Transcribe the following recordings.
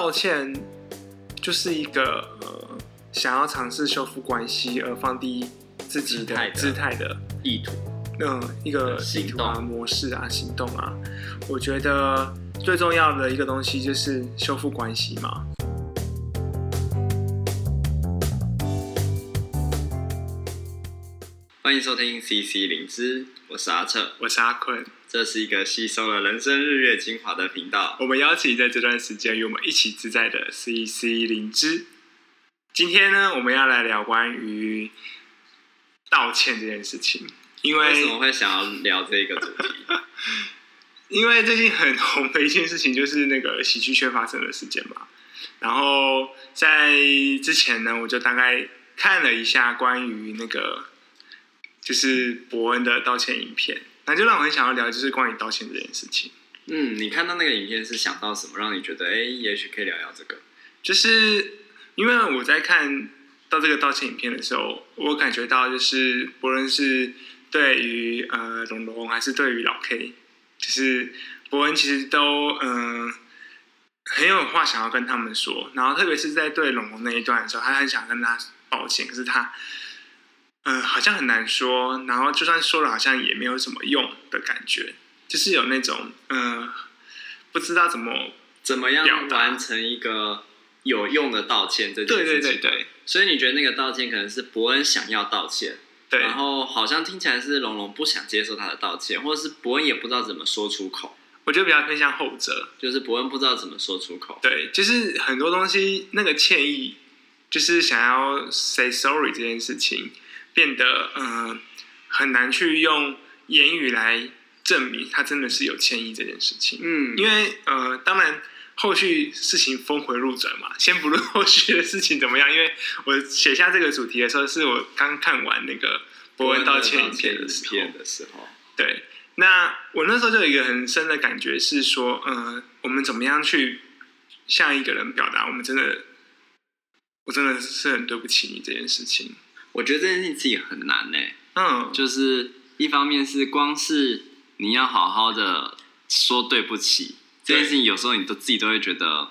道歉就是一个呃想要尝试修复关系而放低自己的姿态的意图，嗯，一个意图啊模式啊行动啊，我觉得最重要的一个东西就是修复关系嘛。欢迎收听 CC 灵芝，我是阿彻，我是阿坤，这是一个吸收了人生日月精华的频道。我们邀请在这段时间与我们一起自在的 CC 灵芝。今天呢，我们要来聊关于道歉这件事情。因为，为什么会想要聊这个主题？因为最近很红的一件事情就是那个喜剧圈发生的事件嘛。然后在之前呢，我就大概看了一下关于那个。就是伯恩的道歉影片，那就让我很想要聊，就是关于道歉这件事情。嗯，你看到那个影片是想到什么，让你觉得哎、欸，也许可以聊聊这个？就是因为我在看到这个道歉影片的时候，我感觉到就是不论是对于呃龙龙还是对于老 K，就是伯恩其实都嗯、呃、很有话想要跟他们说，然后特别是在对龙龙那一段的时候，他很想跟他道歉，可是他。嗯、呃，好像很难说，然后就算说了，好像也没有什么用的感觉，就是有那种嗯、呃，不知道怎么怎么样完成一个有用的道歉这件事情。对对对对。所以你觉得那个道歉可能是伯恩想要道歉，对，然后好像听起来是龙龙不想接受他的道歉，或者是伯恩也不知道怎么说出口。我觉得比较偏向后者，就是伯恩不知道怎么说出口。对，就是很多东西那个歉意，就是想要 say sorry 这件事情。变得嗯、呃、很难去用言语来证明他真的是有歉意这件事情。嗯，因为呃，当然后续事情峰回路转嘛，先不论后续的事情怎么样，因为我写下这个主题的时候，是我刚看完那个博恩道歉影片的时候。对，那我那时候就有一个很深的感觉是说，呃，我们怎么样去向一个人表达我们真的，我真的是很对不起你这件事情。我觉得这件事情自己很难呢。嗯，就是一方面是光是你要好好的说对不起这件事情，有时候你都自己都会觉得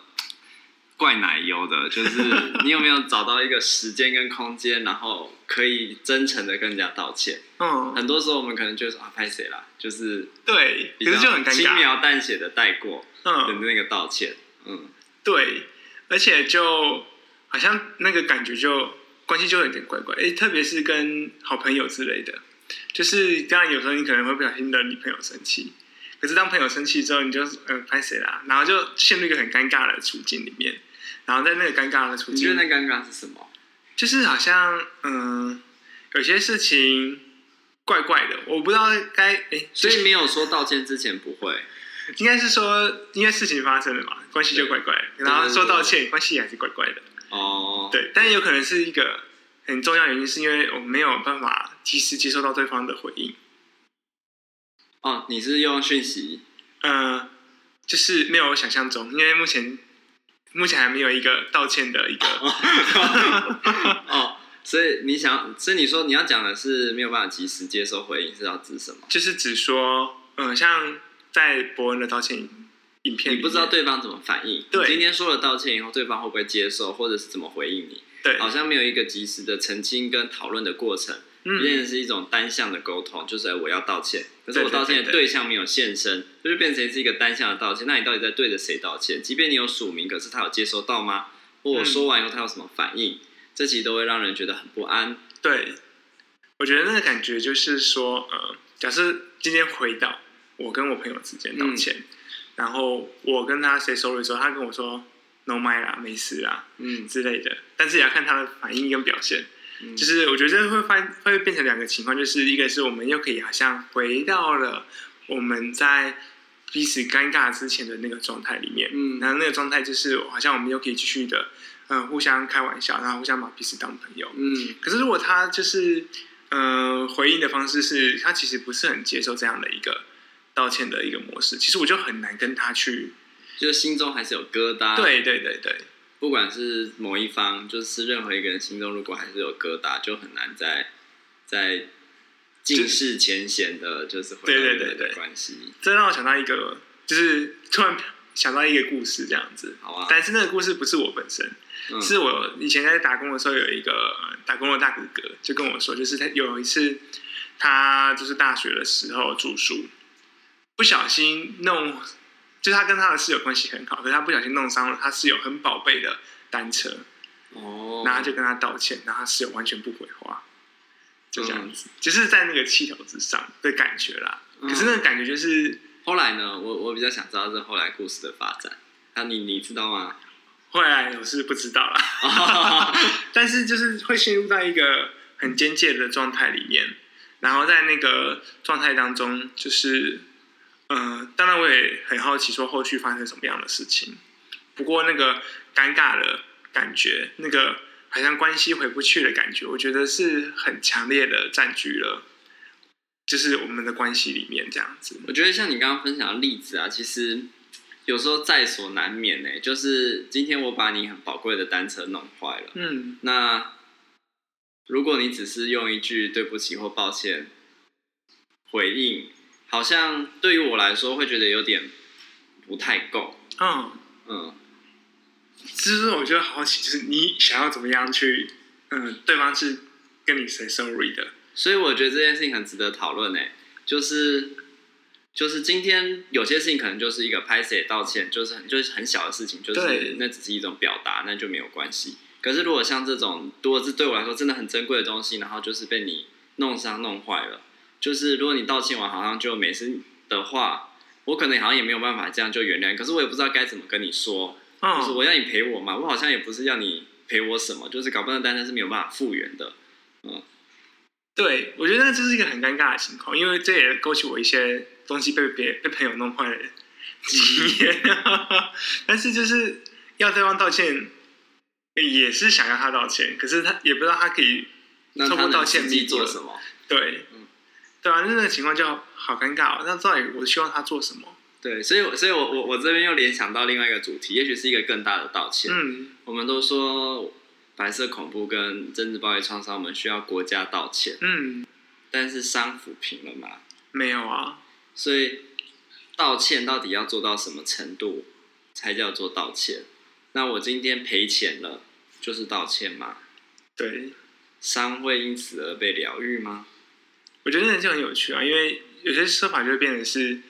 怪奶油的。就是你有没有找到一个时间跟空间，然后可以真诚的跟人家道歉？嗯，很多时候我们可能就说啊，拍谁啦？就是对，可是就很轻描淡写的带过的那个道歉。嗯，对，而且就好像那个感觉就。关系就有点怪怪，哎，特别是跟好朋友之类的，就是当然有时候你可能会不小心惹女朋友生气，可是当朋友生气之后，你就呃拍谁啦，然后就陷入一个很尴尬的处境里面，然后在那个尴尬的处境，你觉得那尴尬是什么？就是好像嗯、呃，有些事情怪怪的，我不知道该哎，所以没有说道歉之前不会，应该是说因为事情发生了嘛，关系就怪怪的，然后说道歉，关系也还是怪怪的。哦，对，但有可能是一个很重要原因，是因为我没有办法及时接收到对方的回应。哦，你是用讯息？呃，就是没有想象中，因为目前目前还没有一个道歉的一个。哦，所以你想，所以你说你要讲的是没有办法及时接收回应，是要指什么？就是指说，嗯、呃，像在博恩的道歉。影片你不知道对方怎么反应，对，今天说了道歉以后，对方会不会接受，或者是怎么回应你？对，好像没有一个及时的澄清跟讨论的过程，嗯，变成是一种单向的沟通，就是我要道歉，可是我道歉的对象没有现身，就是变成是一个单向的道歉。那你到底在对着谁道歉？即便你有署名，可是他有接收到吗？或我说完以后他有什么反应？嗯，这其实都会让人觉得很不安。对，我觉得那个感觉就是说，呃，假设今天回到我跟我朋友之间道歉。嗯然后我跟他 say sorry 的时候，他跟我说 no mind 啦，没事啦，嗯之类的。但是也要看他的反应跟表现。嗯、就是我觉得这会发会变成两个情况，就是一个是我们又可以好像回到了我们在彼此尴尬之前的那个状态里面。嗯，然后那个状态就是好像我们又可以继续的，嗯、呃，互相开玩笑，然后互相把彼此当朋友。嗯，可是如果他就是，嗯、呃，回应的方式是他其实不是很接受这样的一个。道歉的一个模式，其实我就很难跟他去，就是心中还是有疙瘩。对对对对，不管是某一方，就是任何一个人心中如果还是有疙瘩，就很难在在尽释前嫌的，就是回到对对对对关系。这让我想到一个，就是突然想到一个故事这样子。好啊。但是那个故事不是我本身，嗯、是我以前在打工的时候有一个打工的大哥哥就跟我说，就是他有一次他就是大学的时候住宿，不小心弄，就是他跟他的室友关系很好，可是他不小心弄伤了他室友很宝贝的单车。哦。然后他就跟他道歉，然后他室友完全不回话。就这样子，嗯、就是在那个气头之上的感觉啦。嗯、可是那个感觉就是后来呢，我我比较想知道这后来故事的发展。那、啊、你你知道吗？后来我是不知道啦，但是就是会陷入到一个很边界的状态里面，然后在那个状态当中，就是嗯、呃，当然我也很好奇说后续发生什么样的事情。不过那个尴尬的感觉，那个。好像关系回不去的感觉，我觉得是很强烈的占据了，就是我们的关系里面这样子。我觉得像你刚刚分享的例子啊，其实有时候在所难免呢。就是今天我把你很宝贵的单车弄坏了，嗯，那如果你只是用一句对不起或抱歉回应，好像对于我来说会觉得有点不太够。嗯嗯。其实我觉得好奇，就是你想要怎么样去，嗯，对方是跟你 say sorry 的，所以我觉得这件事情很值得讨论诶。就是就是今天有些事情可能就是一个拍谢道歉，就是很就是很小的事情，就是那只是一种表达，那就没有关系。可是如果像这种，如果是对我来说真的很珍贵的东西，然后就是被你弄伤弄坏了，就是如果你道歉完好像就没事的话，我可能好像也没有办法这样就原谅。可是我也不知道该怎么跟你说。就是我要你陪我嘛，我好像也不是要你陪我什么，就是搞不好单单是没有办法复原的。嗯，对，我觉得这是一个很尴尬的情况，因为这也勾起我一些东西被别被朋友弄坏的 经验。但是就是要对方道歉，也是想要他道歉，可是他也不知道他可以通过道歉自己做什么。对，嗯，对啊，那个情况就好尴尬哦。那到底我希望他做什么？对，所以，所以我我我这边又联想到另外一个主题，也许是一个更大的道歉。嗯，我们都说白色恐怖跟政治暴力创伤，我们需要国家道歉。嗯，但是伤抚平了吗？没有啊。所以道歉到底要做到什么程度才叫做道歉？那我今天赔钱了，就是道歉吗？对，伤会因此而被疗愈吗？我觉得那就很有趣啊，因为有些说法就会变成是。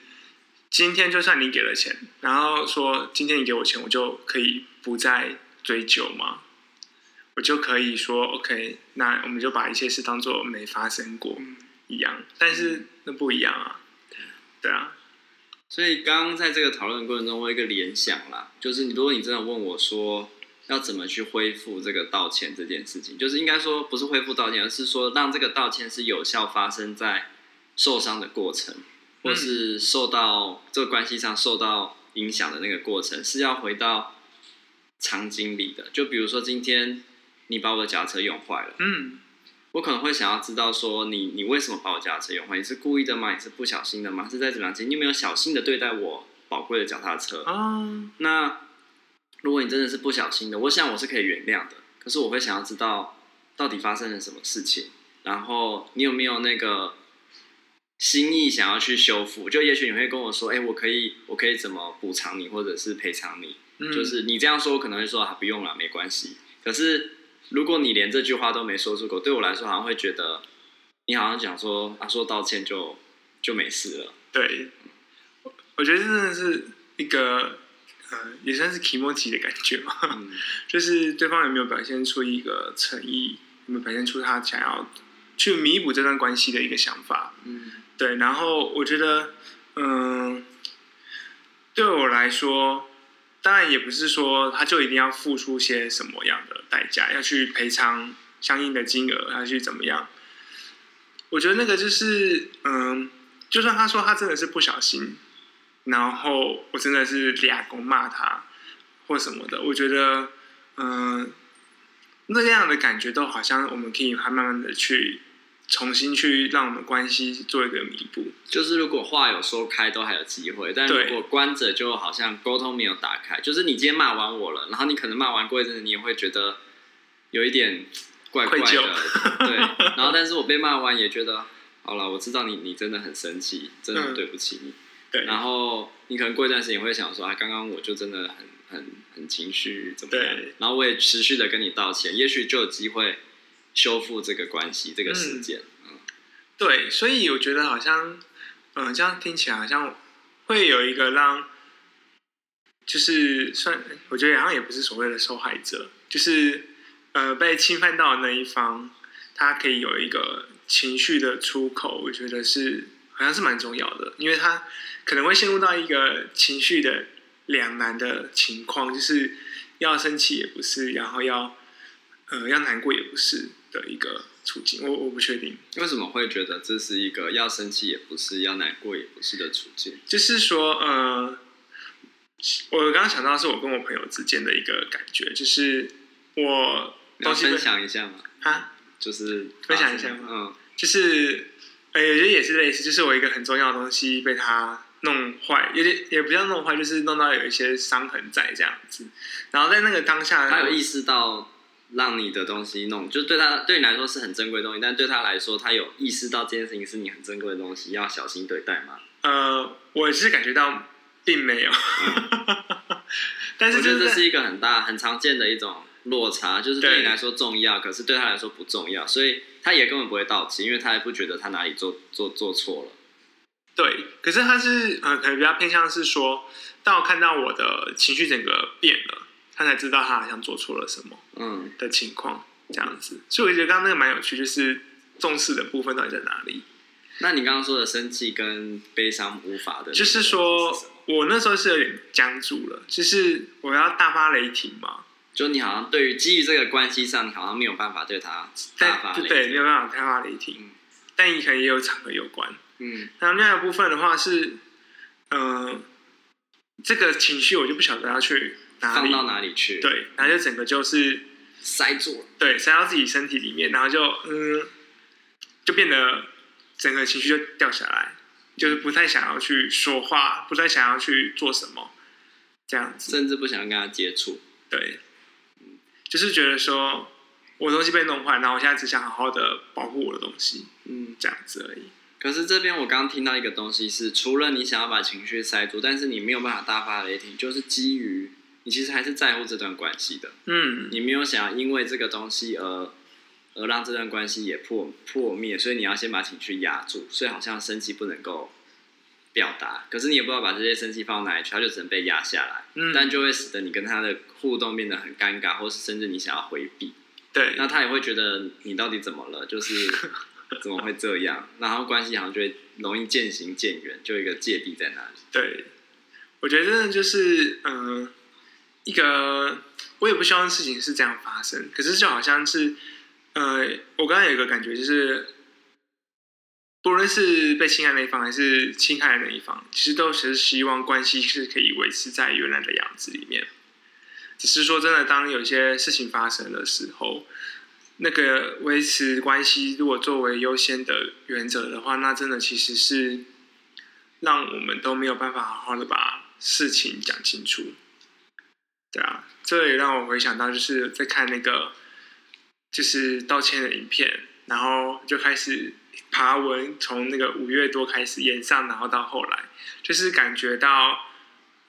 今天就算你给了钱，然后说今天你给我钱，我就可以不再追究吗？我就可以说 OK，那我们就把一些事当做没发生过一样。但是那不一样啊，对啊。所以刚刚在这个讨论过程中，我有一个联想啦，就是如果你真的问我说要怎么去恢复这个道歉这件事情，就是应该说不是恢复道歉，而是说让这个道歉是有效发生在受伤的过程。或是受到这个关系上受到影响的那个过程，是要回到场景里的。就比如说，今天你把我的脚踏车用坏了，嗯，我可能会想要知道说你，你你为什么把我脚踏车用坏？你是故意的吗？你是不小心的吗？是在怎么样？你有没有小心的对待我宝贵的脚踏车？啊，那如果你真的是不小心的，我想我是可以原谅的。可是我会想要知道到底发生了什么事情，然后你有没有那个？心意想要去修复，就也许你会跟我说：“哎、欸，我可以，我可以怎么补偿你，或者是赔偿你？”嗯、就是你这样说，我可能会说：“啊，不用了，没关系。”可是如果你连这句话都没说出口，对我来说好像会觉得你好像讲说啊，说道歉就就没事了。对，我觉得真的是一个呃，也算是気持ち的感觉嘛，嗯、就是对方有没有表现出一个诚意，有没有表现出他想要去弥补这段关系的一个想法？嗯。对，然后我觉得，嗯，对我来说，当然也不是说他就一定要付出些什么样的代价，要去赔偿相应的金额，要去怎么样？我觉得那个就是，嗯，就算他说他真的是不小心，然后我真的是俩公骂他或什么的，我觉得，嗯，那样的感觉都好像我们可以还慢慢的去。重新去让我们关系做一个弥补，就是如果话有说开都还有机会，但如果关着就好像沟通没有打开。就是你今天骂完我了，然后你可能骂完过一阵子，你也会觉得有一点怪怪的，对。然后但是我被骂完也觉得好了，我知道你你真的很生气，真的很对不起你。嗯、对，然后你可能过一段时间会想说，啊，刚刚我就真的很很很情绪怎么样？对，然后我也持续的跟你道歉，也许就有机会修复这个关系，这个事件。嗯，嗯对，所以我觉得好像，嗯，这样听起来好像会有一个让，就是算，我觉得好像也不是所谓的受害者，就是呃被侵犯到的那一方，他可以有一个情绪的出口，我觉得是。好像是蛮重要的，因为他可能会陷入到一个情绪的两难的情况，就是要生气也不是，然后要呃要难过也不是的一个处境。我我不确定为什么会觉得这是一个要生气也不是，要难过也不是的处境。就是说，呃，我刚刚想到的是我跟我朋友之间的一个感觉，就是我要分享一下吗？啊，就是分享一下吗？嗯，就是。哎，我觉得也是类似，就是我一个很重要的东西被他弄坏，有点也不叫弄坏，就是弄到有一些伤痕在这样子。然后在那个当下，他有意识到让你的东西弄，就对他对你来说是很珍贵的东西，但对他来说，他有意识到这件事情是你很珍贵的东西，要小心对待吗？呃，我是感觉到并没有，嗯、但是、就是、我觉得这是一个很大、很常见的一种落差，就是对你来说重要，可是对他来说不重要，所以。他也根本不会道歉，因为他也不觉得他哪里做做做错了。对，可是他是呃，可能比较偏向是说，当我看到我的情绪整个变了，他才知道他好像做错了什么，嗯的情况这样子。所以我觉得刚刚那个蛮有趣，就是重视的部分到底在哪里？那你刚刚说的生气跟悲伤无法的，就是说我那时候是有点僵住了，就是我要大发雷霆嘛。就你好像对于基于这个关系上，你好像没有办法对他大发雷霆，对，没有办法大发雷霆。嗯、但你可能也有场合有关。嗯，那另外一部分的话是，嗯、呃，这个情绪我就不晓得要去哪里放到哪里去。对，然后就整个就是塞住了，对，塞到自己身体里面，然后就嗯，就变得整个情绪就掉下来，就是不太想要去说话，不太想要去做什么，这样子，甚至不想跟他接触。对。就是觉得说，我的东西被弄坏，然后我现在只想好好的保护我的东西，嗯，这样子而已。可是这边我刚刚听到一个东西是，除了你想要把情绪塞住，但是你没有办法大发雷霆，就是基于你其实还是在乎这段关系的，嗯，你没有想要因为这个东西而而让这段关系也破破灭，所以你要先把情绪压住，所以好像生气不能够。表达，可是你也不知道把这些生气放到哪里去，他就只能被压下来，嗯，但就会使得你跟他的互动变得很尴尬，或是甚至你想要回避，对，那他也会觉得你到底怎么了，就是 怎么会这样，然后关系好像就会容易渐行渐远，就一个芥蒂在那里。对，我觉得真的就是，嗯、呃，一个我也不希望事情是这样发生，可是就好像是，呃，我刚刚有一个感觉就是。不论是被侵害那一方还是侵害的那一方，其实都是希望关系是可以维持在原来的样子里面。只是说真的，当有些事情发生的时候，那个维持关系如果作为优先的原则的话，那真的其实是让我们都没有办法好好的把事情讲清楚。对啊，这也让我回想到，就是在看那个就是道歉的影片，然后就开始。爬文从那个五月多开始演上，然后到后来，就是感觉到，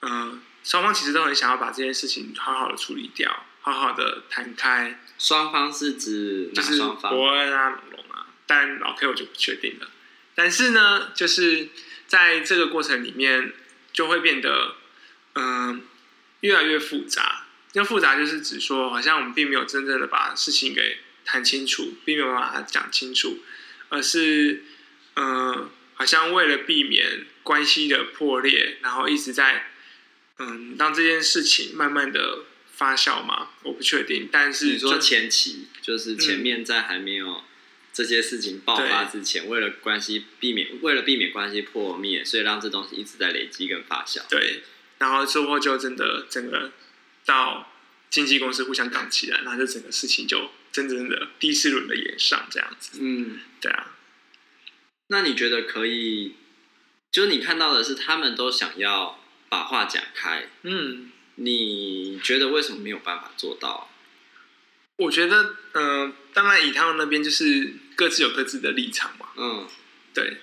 嗯、呃，双方其实都很想要把这件事情好好的处理掉，好好的谈开。双方是指哪双方？就是伯恩啊、龙龙啊，但老 K 我就不确定了。但是呢，就是在这个过程里面，就会变得，嗯、呃，越来越复杂。那复杂就是指说，好像我们并没有真正的把事情给谈清楚，并没有把它讲清楚。而是，嗯、呃，好像为了避免关系的破裂，然后一直在，嗯，让这件事情慢慢的发酵嘛，我不确定。但是你说前期就是前面在还没有这些事情爆发之前，嗯、为了关系避免，为了避免关系破灭，所以让这东西一直在累积跟发酵。对，然后之后就真的整个到经纪公司互相杠起来，然后这整个事情就。真正的第一次轮的演上这样子，嗯，对啊。那你觉得可以？就是你看到的是他们都想要把话讲开，嗯，你觉得为什么没有办法做到？我觉得，嗯、呃，当然以他们那边就是各自有各自的立场嘛，嗯，对。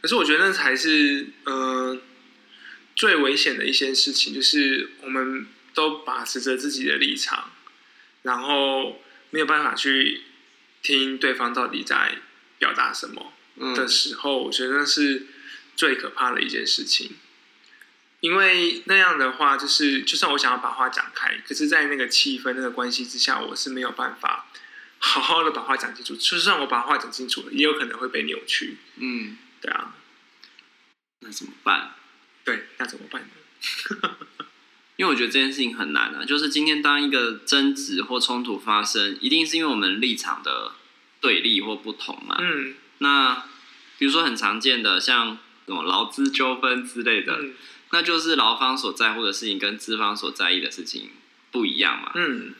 可是我觉得那才是，嗯、呃，最危险的一些事情，就是我们都把持着自己的立场，然后没有办法去听对方到底在表达什么的时候，嗯、我觉得那是最可怕的一件事情。因为那样的话，就是就算我想要把话讲开，可是，在那个气氛、那个关系之下，我是没有办法好好的把话讲清楚。就算我把话讲清楚了，也有可能会被扭曲。嗯，对啊。那怎么办？对，那怎么办呢？因为我觉得这件事情很难啊。就是今天当一个争执或冲突发生，一定是因为我们立场的对立或不同嘛。嗯。那比如说很常见的，像什么劳资纠纷之类的。嗯那就是劳方所在乎的事情跟资方所在意的事情不一样嘛。嗯，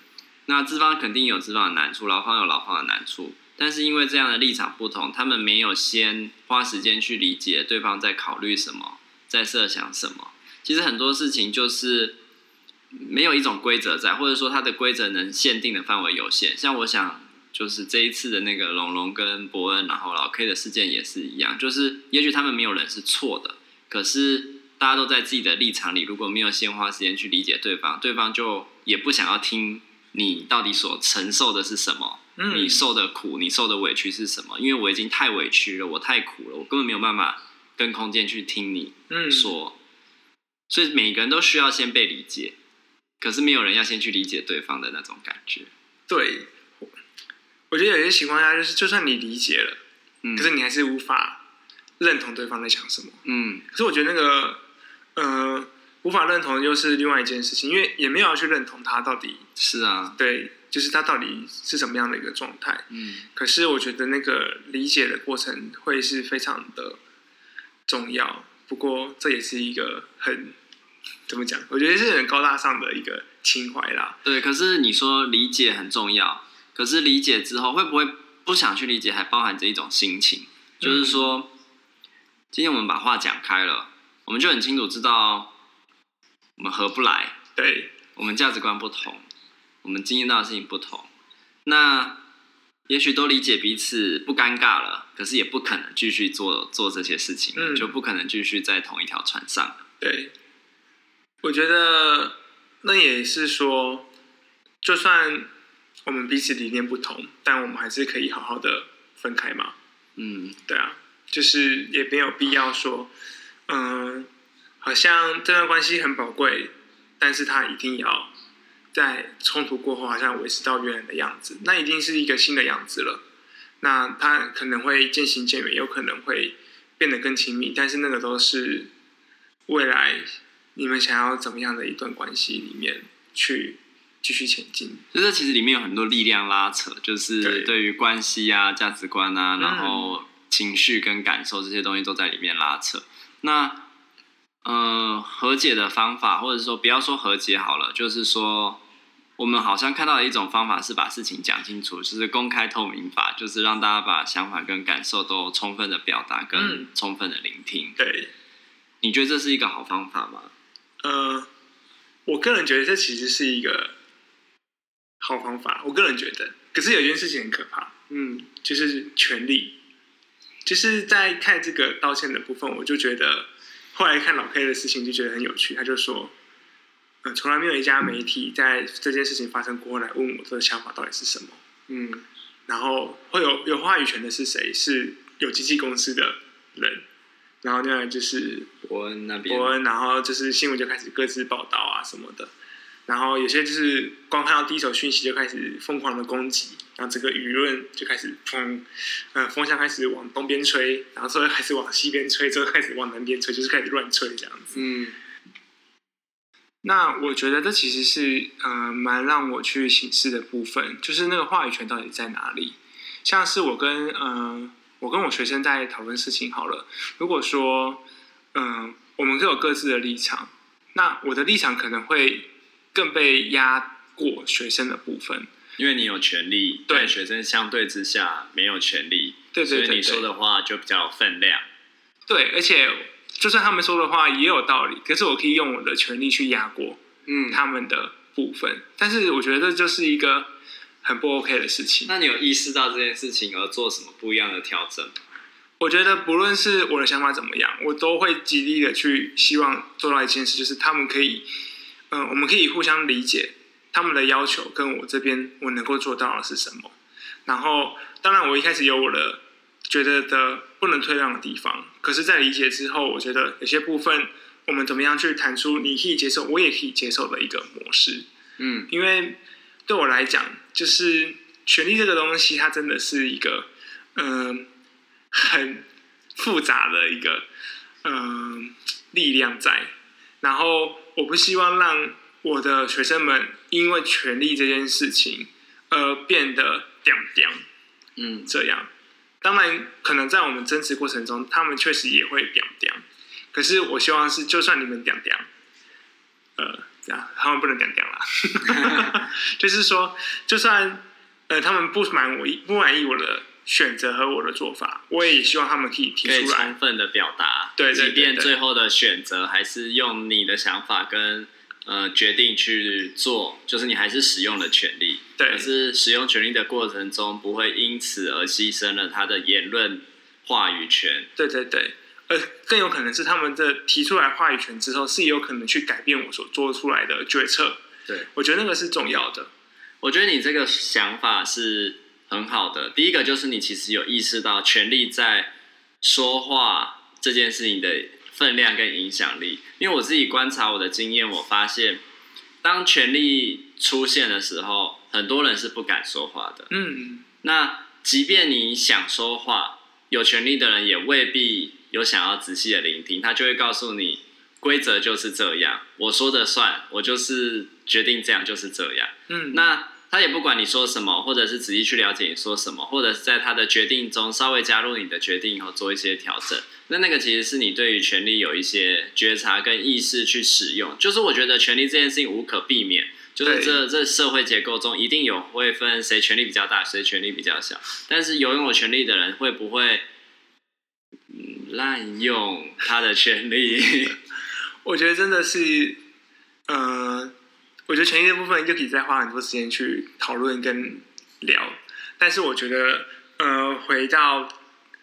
那资方肯定有资方的难处，劳方有劳方的难处。但是因为这样的立场不同，他们没有先花时间去理解对方在考虑什么，在设想什么。其实很多事情就是没有一种规则在，或者说它的规则能限定的范围有限。像我想，就是这一次的那个龙龙跟伯恩，然后老 K 的事件也是一样，就是也许他们没有人是错的，可是。大家都在自己的立场里，如果没有先花时间去理解对方，对方就也不想要听你到底所承受的是什么，你受的苦，你受的委屈是什么？因为我已经太委屈了，我太苦了，我根本没有办法跟空间去听你说，所以每个人都需要先被理解，可是没有人要先去理解对方的那种感觉。对，我觉得有些情况下就是，就算你理解了，嗯、可是你还是无法认同对方在想什么。嗯，可是我觉得那个。呃，无法认同又是另外一件事情，因为也没有要去认同他到底是啊，对，就是他到底是什么样的一个状态。嗯，可是我觉得那个理解的过程会是非常的重要。不过这也是一个很怎么讲？我觉得是很高大上的一个情怀啦。对，可是你说理解很重要，可是理解之后会不会不想去理解，还包含着一种心情，就是说，嗯，今天我们把话讲开了。我们就很清楚知道，我们合不来，对，我们价值观不同，我们经验到的事情不同，那也许都理解彼此不尴尬了，可是也不可能继续做做这些事情，嗯、就不可能继续在同一条船上。对，我觉得那也是说，就算我们彼此理念不同，但我们还是可以好好的分开嘛。嗯，对啊，就是也没有必要说。嗯，好像这段关系很宝贵，但是他一定要在冲突过后，好像维持到原来的样子，那一定是一个新的样子了。那他可能会渐行渐远，有可能会变得更亲密，但是那个都是未来你们想要怎么样的一段关系里面去继续前进。就这其实里面有很多力量拉扯，就是对于关系啊、价值观啊，然后情绪跟感受这些东西都在里面拉扯。那，呃，和解的方法，或者说不要说和解好了，就是说，我们好像看到的一种方法是把事情讲清楚，就是公开透明法，就是让大家把想法跟感受都充分的表达，跟充分的聆听。嗯、对，你觉得这是一个好方法吗？呃，我个人觉得这其实是一个好方法，我个人觉得。可是有一件事情很可怕，嗯，就是权力。就是在看这个道歉的部分，我就觉得后来看老 K 的事情就觉得很有趣。他就说，呃，从来没有一家媒体在这件事情发生过后来问我的想法到底是什么。嗯，然后会有有话语权的是谁？是有经纪公司的人。然后呢，就是伯恩那边，伯恩，然后就是新闻就开始各自报道啊什么的。然后有些就是光看到第一手讯息就开始疯狂的攻击，然后整个舆论就开始风，呃，风向开始往东边吹，然后之后开始往西边吹，之后开始往南边吹，就是开始乱吹这样子。嗯，那我觉得这其实是呃蛮让我去省思的部分，就是那个话语权到底在哪里？像是我跟呃我跟我学生在讨论事情好了，如果说嗯、呃、我们各有各自的立场，那我的立场可能会。更被压过学生的部分，因为你有权利，对学生相对之下没有权利，对，对，对，对，所以你说的话就比较有分量。对，而且就算他们说的话也有道理，可是我可以用我的权利去压过，嗯，他们的部分。嗯、但是我觉得这就是一个很不 OK 的事情。那你有意识到这件事情而做什么不一样的调整吗？我觉得不论是我的想法怎么样，我都会极力的去希望做到一件事，就是他们可以，嗯、呃，我们可以互相理解他们的要求跟我这边我能够做到的是什么。然后，当然我一开始有我的觉得的不能退让的地方，可是，在理解之后，我觉得有些部分我们怎么样去谈出你可以接受，我也可以接受的一个模式。嗯，因为对我来讲，就是权力这个东西，它真的是一个嗯。呃很复杂的一个嗯、呃、力量在，然后我不希望让我的学生们因为权力这件事情而变得掉掉，嗯，这样。当然，可能在我们争执过程中，他们确实也会掉掉。可是我希望是，就算你们掉掉，呃，这样他们不能掉掉了，就是说，就算呃他们不满我不满意我的。选择和我的做法，我也希望他们可以提出来，充分的表达。对，即便最后的选择还是用你的想法跟呃决定去做，就是你还是使用了权利。对。可是使用权利的过程中，不会因此而牺牲了他的言论话语权。对对对，呃，更有可能是他们的提出来话语权之后，是有可能去改变我所做出来的决策。对，我觉得那个是重要的。我觉得你这个想法是。很好的，第一个就是你其实有意识到权力在说话这件事情的分量跟影响力。因为我自己观察我的经验，我发现当权力出现的时候，很多人是不敢说话的。嗯，那即便你想说话，有权力的人也未必有想要仔细的聆听，他就会告诉你规则就是这样，我说的算，我就是决定这样就是这样。嗯，那。他也不管你说什么，或者是仔细去了解你说什么，或者是在他的决定中稍微加入你的决定以后做一些调整。那那个其实是你对于权力有一些觉察跟意识去使用。就是我觉得权力这件事情无可避免，就是这这社会结构中一定有会分谁权力比较大，谁权力比较小。但是有拥有权力的人会不会滥用他的权利？我觉得真的是，嗯、呃。我觉得权益的部分就可以再花很多时间去讨论跟聊，但是我觉得，呃，回到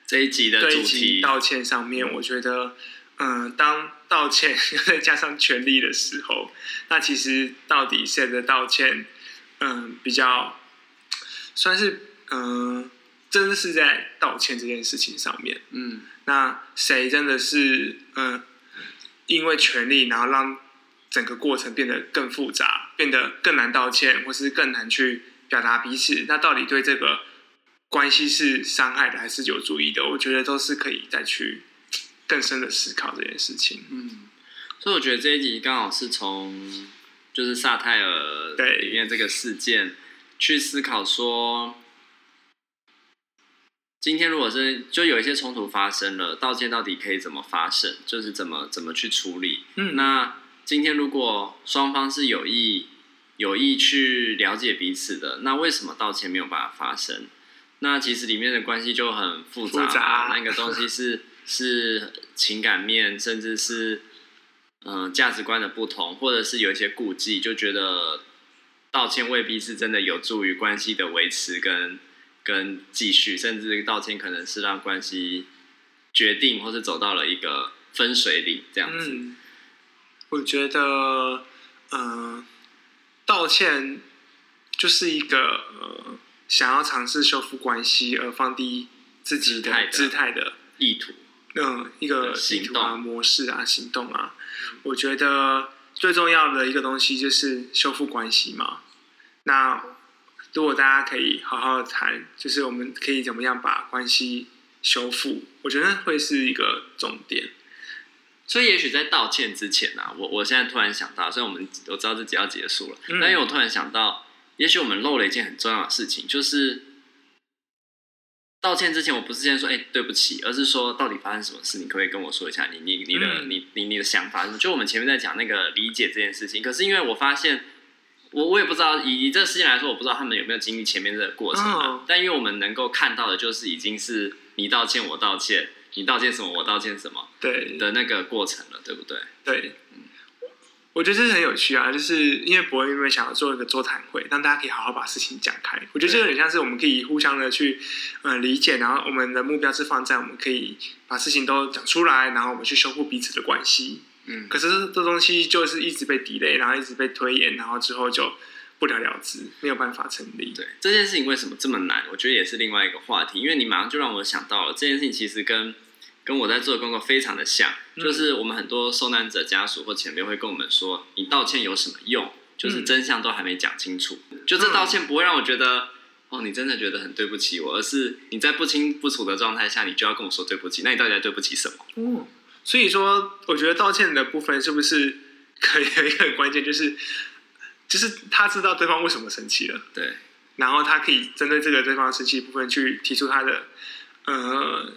这一集的主题道歉上面，我觉得，嗯、呃，当道歉再 加上权利的时候，那其实到底谁的道歉，嗯、呃，比较算是，嗯、呃，真的是在道歉这件事情上面，嗯，那谁真的是，嗯、呃，因为权力然后让。整个过程变得更复杂，变得更难道歉，或是更难去表达彼此。那到底对这个关系是伤害的，还是有注意的？我觉得都是可以再去更深的思考这件事情。嗯，所以我觉得这一集刚好是从就是萨泰尔对里面这个事件去思考说，今天如果是就有一些冲突发生了，道歉到底可以怎么发生？就是怎么怎么去处理？嗯，那。今天如果双方是有意有意去了解彼此的，那为什么道歉没有办法发生？那其实里面的关系就很复杂，复杂那个东西是 是情感面，甚至是嗯、呃、价值观的不同，或者是有一些顾忌，就觉得道歉未必是真的有助于关系的维持跟跟继续，甚至道歉可能是让关系决定或是走到了一个分水岭这样子。嗯我觉得，嗯、呃，道歉就是一个呃，想要尝试修复关系而放低自己的姿态的意图，嗯，一个意图啊、模式啊、行动啊。我觉得最重要的一个东西就是修复关系嘛。那如果大家可以好好的谈，就是我们可以怎么样把关系修复？我觉得会是一个重点。所以，也许在道歉之前呢、啊，我我现在突然想到，虽然我们我知道自己要结束了，嗯、但因为我突然想到，也许我们漏了一件很重要的事情，就是道歉之前，我不是先说“哎、欸，对不起”，而是说到底发生什么事，你可不可以跟我说一下你你你的、嗯、你你你的想法？就我们前面在讲那个理解这件事情，可是因为我发现，我我也不知道以以这个事件来说，我不知道他们有没有经历前面这个过程嘛、哦、但因为我们能够看到的，就是已经是你道歉，我道歉。你道歉什么？我道歉什么？对的那个过程了，对不对？对，我觉得这是很有趣啊，就是因为博恩原本想要做一个座谈会，让大家可以好好把事情讲开。我觉得这个很像是我们可以互相的去呃理解，然后我们的目标是放在我们可以把事情都讲出来，然后我们去修复彼此的关系。嗯，可是这东西就是一直被 delay，然后一直被推延，然后之后就不了了之，没有办法成立。对，这件事情为什么这么难？我觉得也是另外一个话题，因为你马上就让我想到了这件事情，其实跟。跟我在做的工作非常的像，就是我们很多受难者家属或前辈会跟我们说：“你道歉有什么用？就是真相都还没讲清楚。就这道歉不会让我觉得，哦，你真的觉得很对不起我，而是你在不清不楚的状态下，你就要跟我说对不起。那你到底在对不起什么？”哦，所以说，我觉得道歉的部分是不是可以有一个很关键，就是 就是他知道对方为什么生气了，对，然后他可以针对这个对方生气部分去提出他的呃。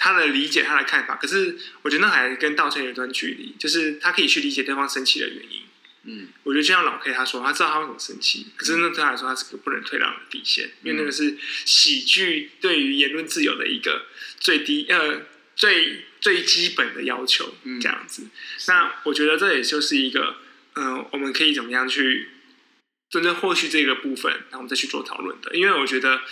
他的理解，他的看法，可是我觉得那还跟道歉有一段距离。就是他可以去理解对方生气的原因。嗯，我觉得就像老 K 他说，他知道他为什么生气，可是那对他来说，他是个不能退让的底线，因为那个是喜剧对于言论自由的一个最低呃最最基本的要求，这样子。那我觉得这也就是一个嗯、呃，我们可以怎么样去真正获取这个部分，然后我们再去做讨论的，因为我觉得。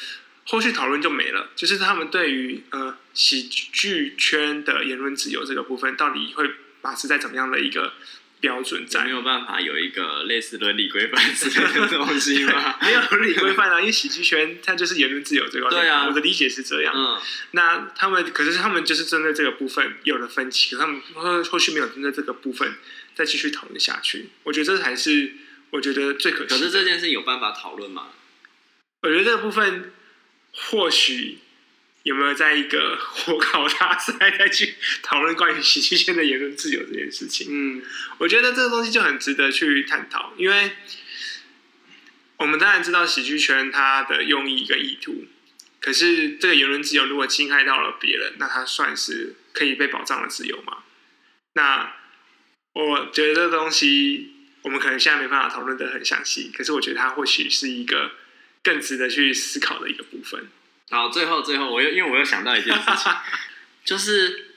后续讨论就没了，就是他们对于呃喜剧圈的言论自由这个部分，到底会把持在怎么样的一个标准在？没有办法有一个类似伦理规范之类的东西吗？没有伦理规范啊，因为喜剧圈它就是言论自由这个。对啊，我的理解是这样。嗯，那他们可是他们就是针对这个部分有了分歧，可他们后后续没有针对这个部分再继续讨论下去。我觉得这才是我觉得最可惜。可是这件事有办法讨论吗？我觉得这个部分。或许有没有在一个 火烤大赛再去讨论关于喜剧圈的言论自由这件事情？嗯，我觉得这个东西就很值得去探讨，因为我们当然知道喜剧圈它的用意跟意图，可是这个言论自由如果侵害到了别人，那它算是可以被保障的自由吗？那我觉得这个东西我们可能现在没办法讨论的很详细，可是我觉得它或许是一个。更值得去思考的一个部分。好，最后最后，我又因为我又想到一件事情，就是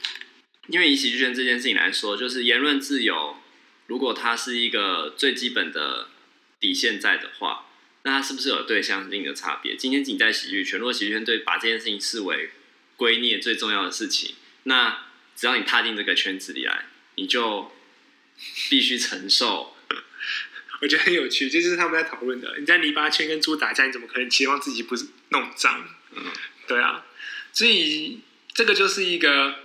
因为以喜剧圈这件事情来说，就是言论自由，如果它是一个最基本的底线在的话，那它是不是有对象性的差别？今天仅在喜剧圈，如果喜剧圈对把这件事情视为归臬最重要的事情，那只要你踏进这个圈子里来，你就必须承受。我觉得很有趣，这就是他们在讨论的。你在泥巴圈跟猪打架，你怎么可能期望自己不是弄脏？嗯，对啊。所以这个就是一个，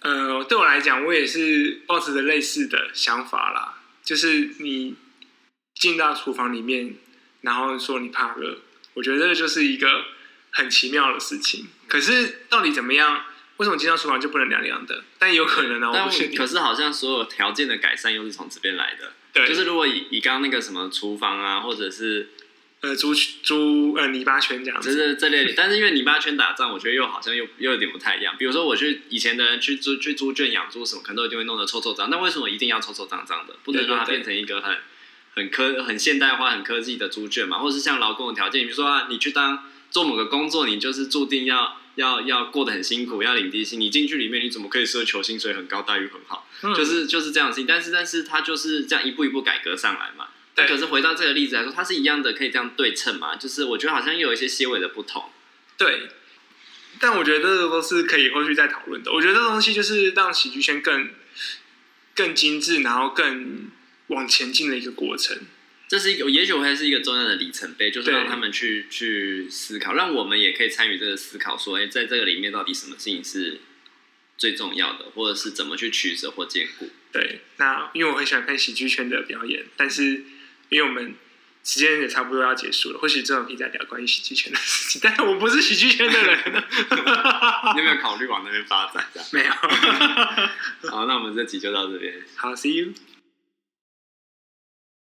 呃，对我来讲，我也是抱持着类似的想法啦。就是你进到厨房里面，然后说你怕热，我觉得这个就是一个很奇妙的事情。可是到底怎么样？为什么进到厨房就不能凉凉的？但有可能呢、啊。但可是好像所有条件的改善又是从这边来的。对，就是如果以以刚刚那个什么厨房啊，或者是呃猪猪呃泥巴圈这样子，就是这类。但是因为泥巴圈打仗，我觉得又好像又又有点不太一样。比如说我去以前的人去猪去猪圈养猪什么，可能都一定会弄得臭臭脏。那为什么一定要臭臭脏脏的？不能让它变成一个很很科很现代化、很科技的猪圈嘛？或者是像劳工的条件，比如说啊，你去当做某个工作，你就是注定要。要要过得很辛苦，要领低薪。你进去里面，你怎么可以奢求薪水很高，待遇很好？嗯、就是就是这样的事情。但是但是，他就是这样一步一步改革上来嘛。对。可是回到这个例子来说，它是一样的，可以这样对称嘛？就是我觉得好像又有一些些微的不同。对。但我觉得这个都是可以后续再讨论的。我觉得这东西就是让喜剧圈更更精致，然后更往前进的一个过程。这是一个，也许会是一个重要的里程碑，就是让他们去去思考，让我们也可以参与这个思考，说，哎，在这个里面到底什么事情是最重要的，或者是怎么去取舍或兼顾？对，那因为我很喜欢看喜剧圈的表演，但是因为我们时间也差不多要结束了，或许之后可以再聊关于喜剧圈的事情。但是我不是喜剧圈的人，你有没有考虑往那边发展？没有。好，那我们这集就到这边。好，See you。